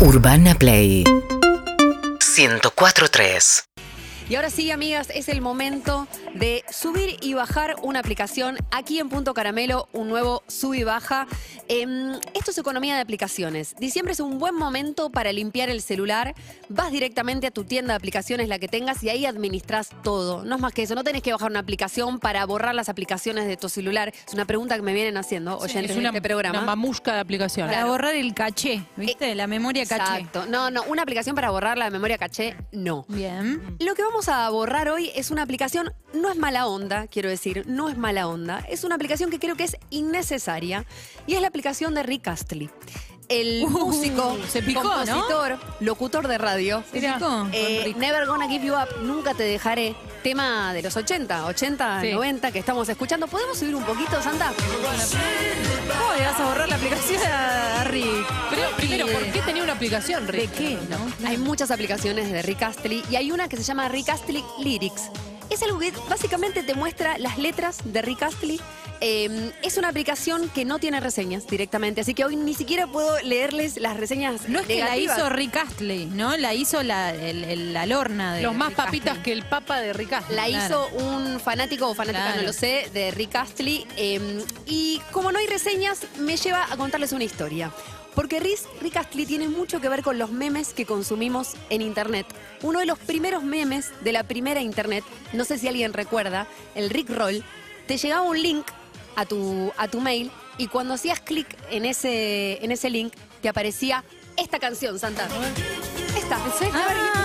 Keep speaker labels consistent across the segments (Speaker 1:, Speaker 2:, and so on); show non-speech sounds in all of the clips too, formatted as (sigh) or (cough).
Speaker 1: Urbana Play. 104.3
Speaker 2: Y ahora sí, amigas, es el momento de subir y bajar una aplicación. Aquí en Punto Caramelo, un nuevo sub y baja. Em, esto es economía de aplicaciones. Diciembre es un buen momento para limpiar el celular. Vas directamente a tu tienda de aplicaciones, la que tengas, y ahí administras todo. No es más que eso. No tenés que bajar una aplicación para borrar las aplicaciones de tu celular. Es una pregunta que me vienen haciendo oyentes
Speaker 3: es una,
Speaker 2: de este programa.
Speaker 3: una mamusca de aplicación.
Speaker 4: Para borrar el caché, ¿viste? la memoria caché.
Speaker 2: Exacto. No, no, una aplicación para borrar la memoria caché, no.
Speaker 4: Bien.
Speaker 2: Lo que vamos a borrar hoy es una aplicación, no es mala onda, quiero decir, no es mala onda, es una aplicación que creo que es innecesaria y es la aplicación de Rick Astley. El
Speaker 4: Uh,
Speaker 2: músico,
Speaker 4: se picó, ¿no?
Speaker 2: compositor, locutor de radio.
Speaker 4: ¿Se picó?
Speaker 2: Eh. Never Gonna Give You Up, Nunca Te Dejaré. Tema de los 80, 80,
Speaker 3: Sí.
Speaker 2: 90 que estamos escuchando. ¿Podemos subir un poquito, Santa?
Speaker 4: ¿Cómo le vas a borrar la aplicación Rick?
Speaker 3: Pero primero, ¿por qué tenía una aplicación,
Speaker 4: ¿De
Speaker 3: Rick?
Speaker 4: qué, no?
Speaker 2: Hay muchas aplicaciones de Rick Astley y hay una que se llama Rick Astley Lyrics. Es algo que básicamente te muestra las letras de Rick Astley. Eh, es una aplicación que no tiene reseñas directamente, así que hoy ni siquiera puedo leerles las reseñas.
Speaker 4: No es que la hizo Rick Astley, ¿no? La hizo la, el- el- la lorna de
Speaker 3: Los más
Speaker 4: Rick
Speaker 3: papitas
Speaker 4: Astley.
Speaker 3: que el papa de Rick Astley.
Speaker 2: La
Speaker 4: Claro.
Speaker 2: hizo un fanático o fanática,
Speaker 4: Claro.
Speaker 2: no lo sé, de Rick Astley. eh, y como no hay reseñas, me lleva a contarles una historia. Porque Riz- Rick Astley tiene mucho que ver con los memes que consumimos en Internet. Uno de los primeros memes de la primera Internet, no sé si alguien recuerda, el Rick Roll, te llegaba un link a tu, a tu mail y cuando hacías clic en ese, en ese link te aparecía esta canción, Santa. Esta.
Speaker 4: Ah,
Speaker 2: Al-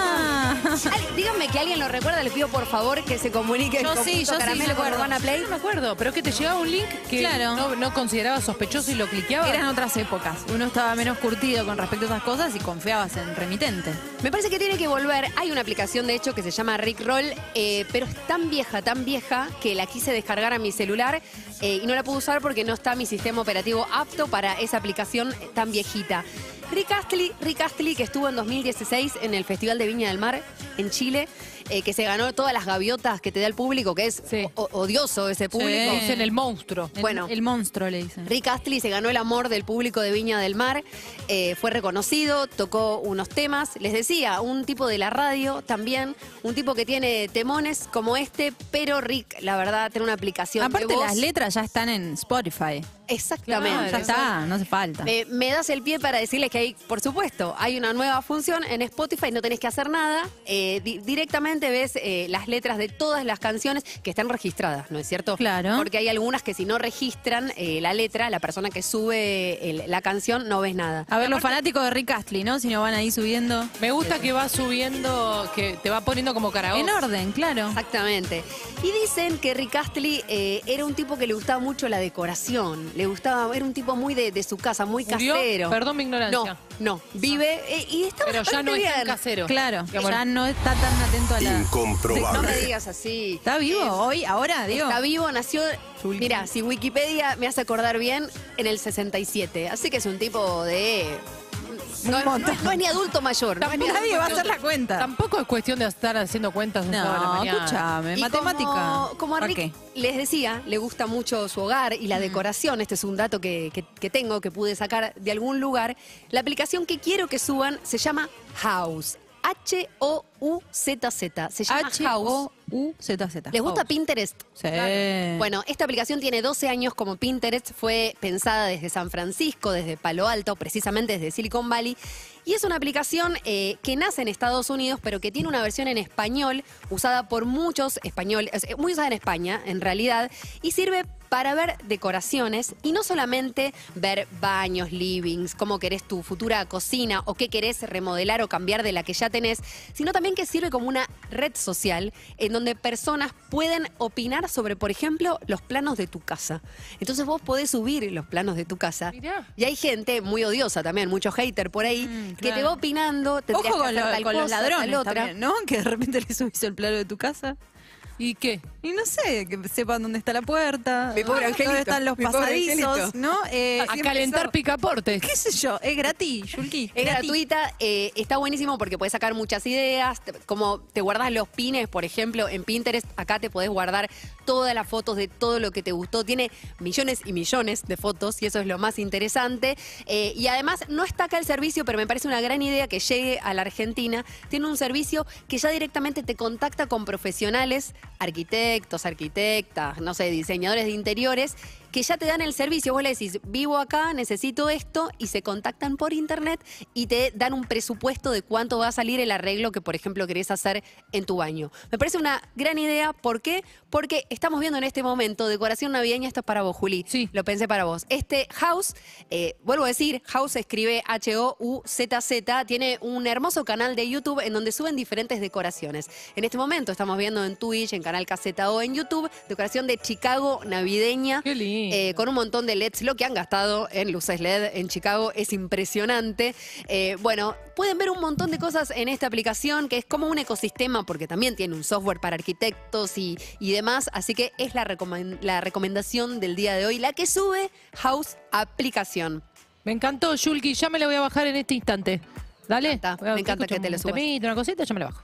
Speaker 2: (laughs) Díganme que alguien lo recuerda, les pido por favor que se comunique
Speaker 4: Yo
Speaker 2: con
Speaker 4: sí, yo sí me acuerdo.
Speaker 2: Urbana Play.
Speaker 3: Me acuerdo, pero que te llegaba un link que
Speaker 4: Claro.
Speaker 3: no, no consideraba sospechoso y lo cliqueaba.
Speaker 4: eran otras épocas. Uno estaba menos curtido con respecto a esas cosas y confiabas en remitente.
Speaker 2: Me parece que tiene que volver. Hay una aplicación, de hecho, que se llama Rick Roll, eh, pero es tan vieja, tan vieja, que la quise descargar a mi celular eh, y no la pude usar porque no está mi sistema operativo apto para esa aplicación tan viejita. Rick Astley, Rick Astley, que estuvo en 2016 en el Festival de Viña del Mar en Chile, eh, que se ganó todas las gaviotas que te da el público, que es
Speaker 3: Sí.
Speaker 2: o- odioso ese público.
Speaker 3: Dicen el monstruo.
Speaker 4: El,
Speaker 2: Bueno.
Speaker 4: el monstruo le dicen.
Speaker 2: Rick Astley se ganó el amor del público de Viña del Mar, eh, fue reconocido, tocó unos temas, les decía, un tipo de la radio también, un tipo que tiene temones como este, pero Rick, la verdad, tiene una aplicación
Speaker 4: Aparte
Speaker 2: voz.
Speaker 4: las letras ya están en Spotify.
Speaker 2: Exactamente.
Speaker 4: ya está, no hace falta.
Speaker 2: Me, me das el pie para decirles que hay, por supuesto, hay una nueva función en Spotify, no tenés que hacer nada. eh, di- directamente ves eh, las letras de todas las canciones que están registradas, ¿no es cierto?
Speaker 4: Claro.
Speaker 2: Porque hay algunas que si no registran eh, la letra, la persona que sube el- la canción no ves nada.
Speaker 4: A ver, los fanáticos de Rick Astley, ¿no? Si no van ahí subiendo.
Speaker 3: Me gusta que va subiendo, que te va poniendo como karaoke.
Speaker 4: En orden, claro.
Speaker 2: Exactamente. Y dicen que Rick Astley eh, era un tipo que le gustaba mucho la decoración. Le gustaba, era un tipo muy de, de su casa, muy
Speaker 3: ¿Murió?
Speaker 2: casero.
Speaker 3: Perdón mi ignorancia.
Speaker 2: No, no. Vive eh, y está
Speaker 3: Pero ya
Speaker 2: bastante
Speaker 3: no es tan casero.
Speaker 4: Claro,
Speaker 3: Digamos,
Speaker 4: ya no está tan atento a la...
Speaker 2: No me
Speaker 5: Incomprobable.
Speaker 2: digas así.
Speaker 4: ¿Está vivo hoy, ahora, digo?
Speaker 2: Está vivo, nació. Mira, si Wikipedia me hace acordar bien, en el 67. Así que es un tipo de. No, (laughs) no- no es ni adulto mayor. no es ni
Speaker 4: Nadie va a hacer la cuenta.
Speaker 3: Tampoco es cuestión de estar haciendo cuentas un sábado a la
Speaker 4: No,
Speaker 3: mañana.
Speaker 4: escúchame,
Speaker 2: Y
Speaker 4: matemática.
Speaker 2: Como, como a
Speaker 4: ¿Para
Speaker 2: Rick
Speaker 4: qué?
Speaker 2: les decía, le gusta mucho su hogar y la decoración. Este es un dato que, que- que tengo, que pude sacar de algún lugar. La aplicación que quiero que suban se llama House. H-O-U-Z-Z. Se llama House.
Speaker 4: H-O-U-Z-Z.
Speaker 2: ¿Les gusta
Speaker 4: House.
Speaker 2: Pinterest?
Speaker 4: Sí.
Speaker 2: Bueno, esta aplicación tiene 12 años como Pinterest, fue pensada desde San Francisco, desde Palo Alto, precisamente desde Silicon Valley, y es una aplicación eh, que nace en Estados Unidos, pero que tiene una versión en español, usada por muchos españoles, eh, muy usada en España, en realidad, y sirve para ver decoraciones y no solamente ver baños, livings, cómo querés tu futura cocina o qué querés remodelar o cambiar de la que ya tenés, sino también que sirve como una red social en donde personas pueden opinar sobre, por ejemplo, los planos de tu casa. Entonces vos podés subir los planos de tu casa
Speaker 3: Mirá.
Speaker 2: y hay gente muy odiosa también, mucho hater por ahí,
Speaker 4: Mm,
Speaker 2: que te va opinando, te
Speaker 4: Ojo con, lo- con los ladrones
Speaker 2: otra.
Speaker 4: también, ¿no? (laughs) Que de repente le subís el plano de tu casa.
Speaker 3: ¿Y qué?
Speaker 4: Y no sé, que sepan dónde está la puerta,
Speaker 2: Mi pobre angelito,
Speaker 4: dónde están los
Speaker 2: mi pobre
Speaker 4: pasadizos,
Speaker 2: angelito.
Speaker 4: ¿no? Eh,
Speaker 3: A
Speaker 4: siempre
Speaker 3: calentar
Speaker 4: eso-
Speaker 3: picaportes.
Speaker 4: ¿Qué sé yo? Es gratis, Yulki.
Speaker 2: Es
Speaker 4: gratis.
Speaker 2: gratuita, eh, está buenísimo porque puedes sacar muchas ideas, te- como te guardas los pines, por ejemplo, en Pinterest, acá te podés guardar todas las fotos de todo lo que te gustó. Tiene millones y millones de fotos y eso es lo más interesante. Eh, y además no está acá el servicio, pero me parece una gran idea que llegue a la Argentina. Tiene un servicio que ya directamente te contacta con profesionales, arquitectos, arquitectas, no sé, diseñadores de interiores que ya te dan el servicio. Vos le decís, vivo acá, necesito esto, y se contactan por internet y te dan un presupuesto de cuánto va a salir el arreglo que, por ejemplo, querés hacer en tu baño. Me parece una gran idea. ¿Por qué? Porque estamos viendo en este momento decoración navideña. Esto es para vos, Juli.
Speaker 3: Sí.
Speaker 2: Lo pensé para vos. Este House, eh, vuelvo a decir, House se escribe H-O-U-Z-Z, tiene un hermoso canal de YouTube en donde suben diferentes decoraciones. En este momento estamos viendo en Twitch, en Canal Caseta o en YouTube, decoración de Chicago navideña.
Speaker 3: Qué lindo.
Speaker 2: Eh, con un montón de LEDs. Lo que han gastado en luces LED en Chicago es impresionante. Eh, bueno, pueden ver un montón de cosas en esta aplicación que es como un ecosistema porque también tiene un software para arquitectos y, y demás. Así que es la, la recomendación del día de hoy, la que sube House Aplicación.
Speaker 3: Me encantó, Yulki. Ya me la voy a bajar en este instante. Dale.
Speaker 2: Me encanta, me encanta que te lo
Speaker 3: un
Speaker 2: subas.
Speaker 3: una cosita, ya me la bajo.